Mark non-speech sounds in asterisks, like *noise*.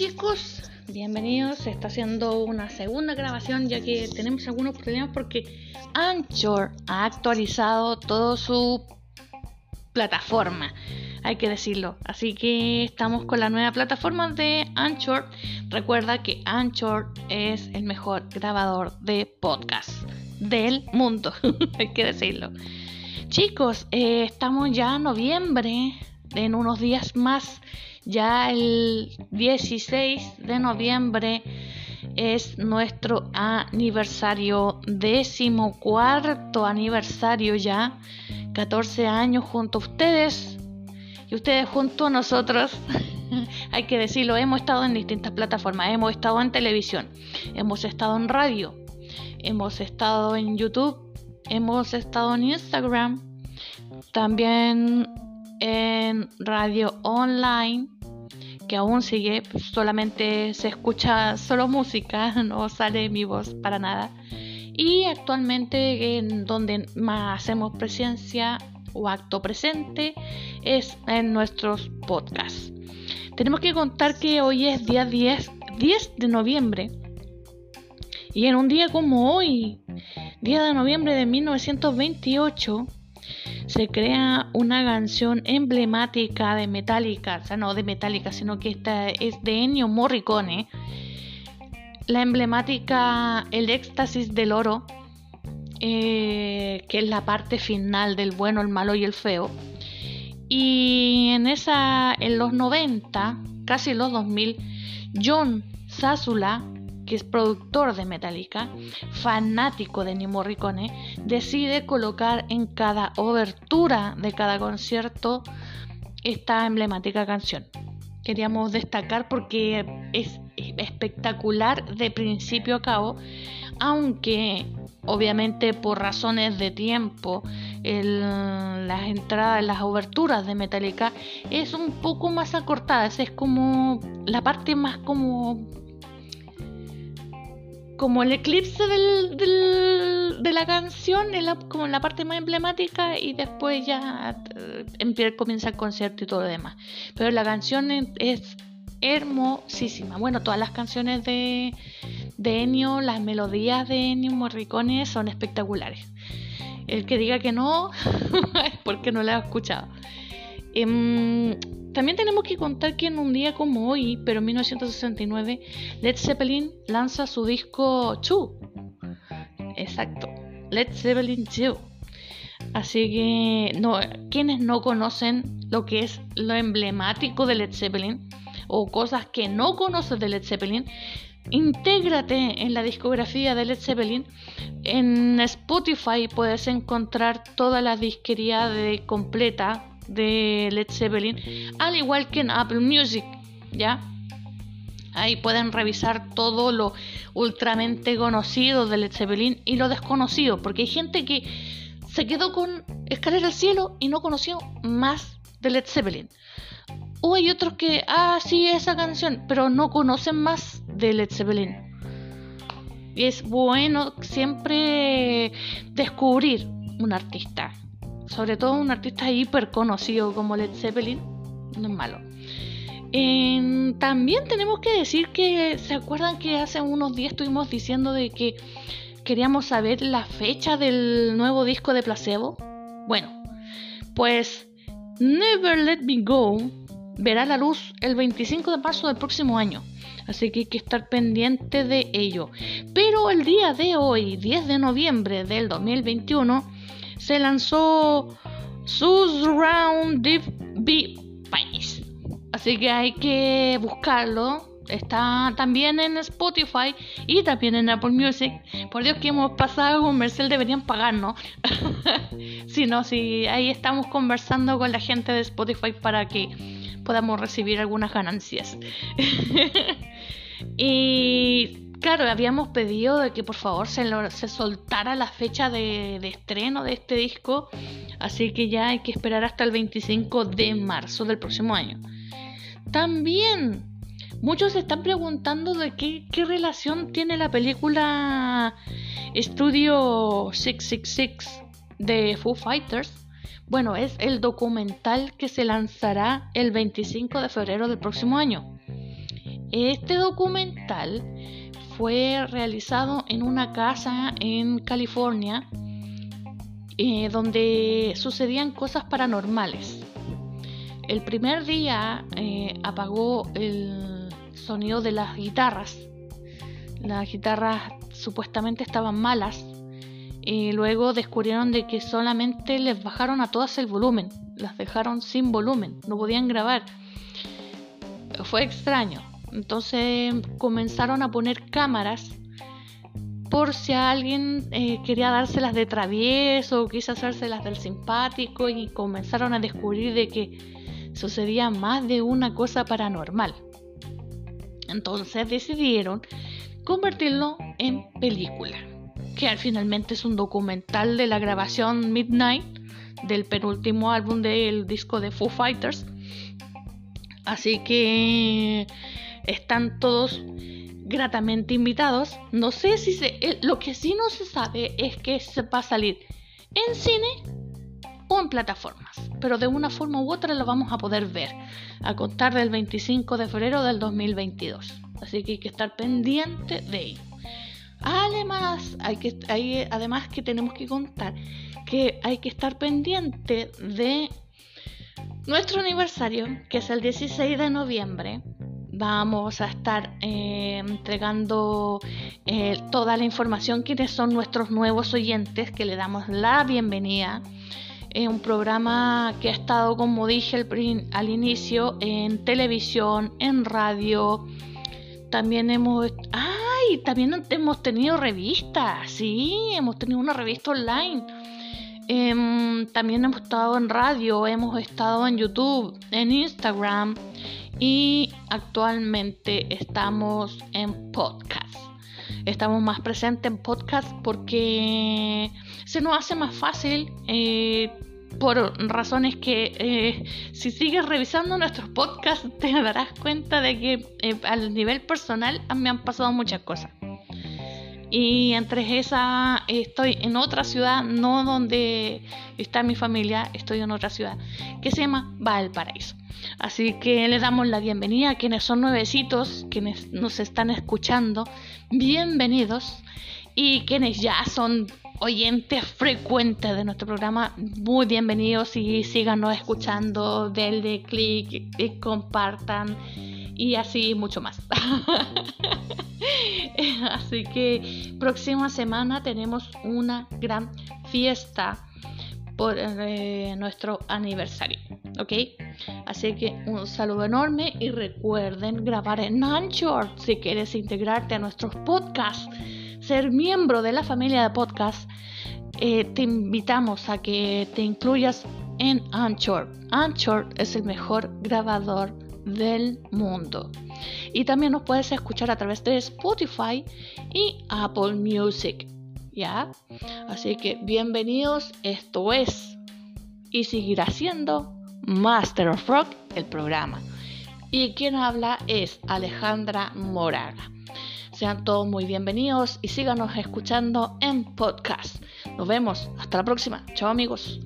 chicos, bienvenidos. Se está haciendo una segunda grabación ya que tenemos algunos problemas porque Anchor ha actualizado toda su plataforma, hay que decirlo. Así que estamos con la nueva plataforma de Anchor. Recuerda que Anchor es el mejor grabador de podcast del mundo, *laughs* hay que decirlo. Chicos, eh, estamos ya en noviembre, en unos días más ya el 16 de noviembre es nuestro aniversario, décimo cuarto aniversario ya, 14 años junto a ustedes y ustedes junto a nosotros. *laughs* Hay que decirlo, hemos estado en distintas plataformas, hemos estado en televisión, hemos estado en radio, hemos estado en YouTube, hemos estado en Instagram, también en radio online que aún sigue, pues, solamente se escucha solo música, *laughs* no sale mi voz para nada. Y actualmente en donde más hacemos presencia o acto presente es en nuestros podcasts. Tenemos que contar que hoy es día 10, 10 de noviembre. Y en un día como hoy, día de noviembre de 1928, se crea una canción emblemática de Metallica, o sea, no de Metallica, sino que esta es de Ennio Morricone, la emblemática El éxtasis del oro, eh, que es la parte final del bueno, el malo y el feo. Y en esa, en los 90, casi los 2000, John Sazula que es productor de Metallica, fanático de Ennio Morricone, decide colocar en cada obertura de cada concierto esta emblemática canción. Queríamos destacar porque es espectacular de principio a cabo, aunque obviamente por razones de tiempo las entradas, las oberturas de Metallica es un poco más acortadas, es como la parte más como como el eclipse de la canción, es como la parte más emblemática y después ya eh, comienza el concierto y todo lo demás. Pero la canción es hermosísima. Bueno, todas las canciones de, de Ennio, las melodías de Ennio Morricone son espectaculares. El que diga que no *laughs* es porque no la ha escuchado. Em, también tenemos que contar que en un día como hoy, pero en 1969, Led Zeppelin lanza su disco 2. Exacto, Led Zeppelin 2. Así que no, quienes no conocen lo que es lo emblemático de Led Zeppelin o cosas que no conoces de Led Zeppelin, intégrate en la discografía de Led Zeppelin. En Spotify puedes encontrar toda la disquería de completa de Led Zeppelin, al igual que en Apple Music, ¿ya? Ahí pueden revisar todo lo ultramente conocido de Led Zeppelin y lo desconocido, porque hay gente que se quedó con Escalera al Cielo y no conoció más de Led Zeppelin. O hay otros que, ah, sí, esa canción, pero no conocen más de Led Zeppelin. Y es bueno siempre descubrir un artista sobre todo un artista hiper conocido como Led Zeppelin, no es malo. también tenemos que decir que, ¿se acuerdan que hace unos días estuvimos diciendo de que queríamos saber la fecha del nuevo disco de Placebo? Bueno, pues Never Let Me Go verá la luz el 25 de marzo del próximo año. Así que hay que estar pendiente de ello. Pero el día de hoy, 10 de noviembre del 2021, se lanzó Surround Deep Be Pace. Así que hay que buscarlo. Está también en Spotify y también en Apple Music. Por Dios que hemos pasado comercial, deberían pagarnos. *laughs* si no, si ahí estamos conversando con la gente de Spotify para que podamos recibir algunas ganancias. *laughs* y Claro, habíamos pedido de que por favor se, se soltara la fecha de, estreno de este disco, así que ya hay que esperar hasta el 25 de marzo del próximo año. También muchos se están preguntando de qué, qué relación tiene la película Studio 666 de Foo Fighters. Bueno, es el documental que se lanzará el 25 de febrero del próximo año. Este documental fue realizado en una casa en California eh, donde sucedían cosas paranormales. El primer día eh, apagó el sonido de las guitarras. Las guitarras supuestamente estaban malas. Y luego descubrieron de que solamente les bajaron a todas el volumen. Las dejaron sin volumen. No podían grabar. Fue extraño. Entonces comenzaron a poner cámaras por si alguien eh, quería dárselas de travieso o quiso hacérselas del simpático y comenzaron a descubrir de que sucedía más de una cosa paranormal. Entonces decidieron convertirlo en película, que al finalmente es un documental de la grabación Midnight del penúltimo álbum del disco de Foo Fighters. Así que están todos gratamente invitados. No sé si se, eh, lo que sí no se sabe es que se va a salir en cine o en plataformas, pero de una forma u otra lo vamos a poder ver a contar del 25 de febrero del 2022. Así que hay que estar pendiente de ello. Además, hay que, además que tenemos que contar que hay que estar pendiente de nuestro aniversario, que es el 16 de noviembre. Vamos a estar eh, entregando eh, toda la información, quienes son nuestros nuevos oyentes, que le damos la bienvenida. Es un programa que ha estado, como dije al inicio, en televisión, en radio. También hemos... ¡Ay! También hemos tenido revistas, sí, hemos tenido una revista online. Em, también hemos estado en radio, hemos estado en YouTube, en Instagram y actualmente estamos en podcast. Estamos más presentes en podcast porque se nos hace más fácil eh, por razones que eh, si sigues revisando nuestros podcasts *laughs* te darás cuenta de que eh, al nivel personal me han pasado muchas cosas. Y entre esas estoy en otra ciudad, no donde está mi familia, estoy en otra ciudad que se llama Valparaíso. Así que les damos la bienvenida a quienes son nuevecitos, quienes nos están escuchando, bienvenidos. Y quienes ya son oyentes frecuentes de nuestro programa, muy bienvenidos y síganos escuchando, denle clic compartan y así mucho más. *laughs* *laughs* así que próxima semana tenemos una gran fiesta por eh, nuestro aniversario, ¿ok? Así que un saludo enorme y recuerden grabar en Anchor si quieres integrarte a nuestros podcasts ser miembro de la familia de podcast, eh, te invitamos a que te incluyas en Anchor. Anchor es el mejor grabador del mundo. Y también nos puedes escuchar a través de Spotify y Apple Music. ¿Ya? Así que bienvenidos, esto es y seguirá siendo Master of Rock, el programa. Y quien habla es Alejandra Moraga. Sean todos muy bienvenidos y síganos escuchando en podcast. Nos vemos. Hasta la próxima. Chao amigos.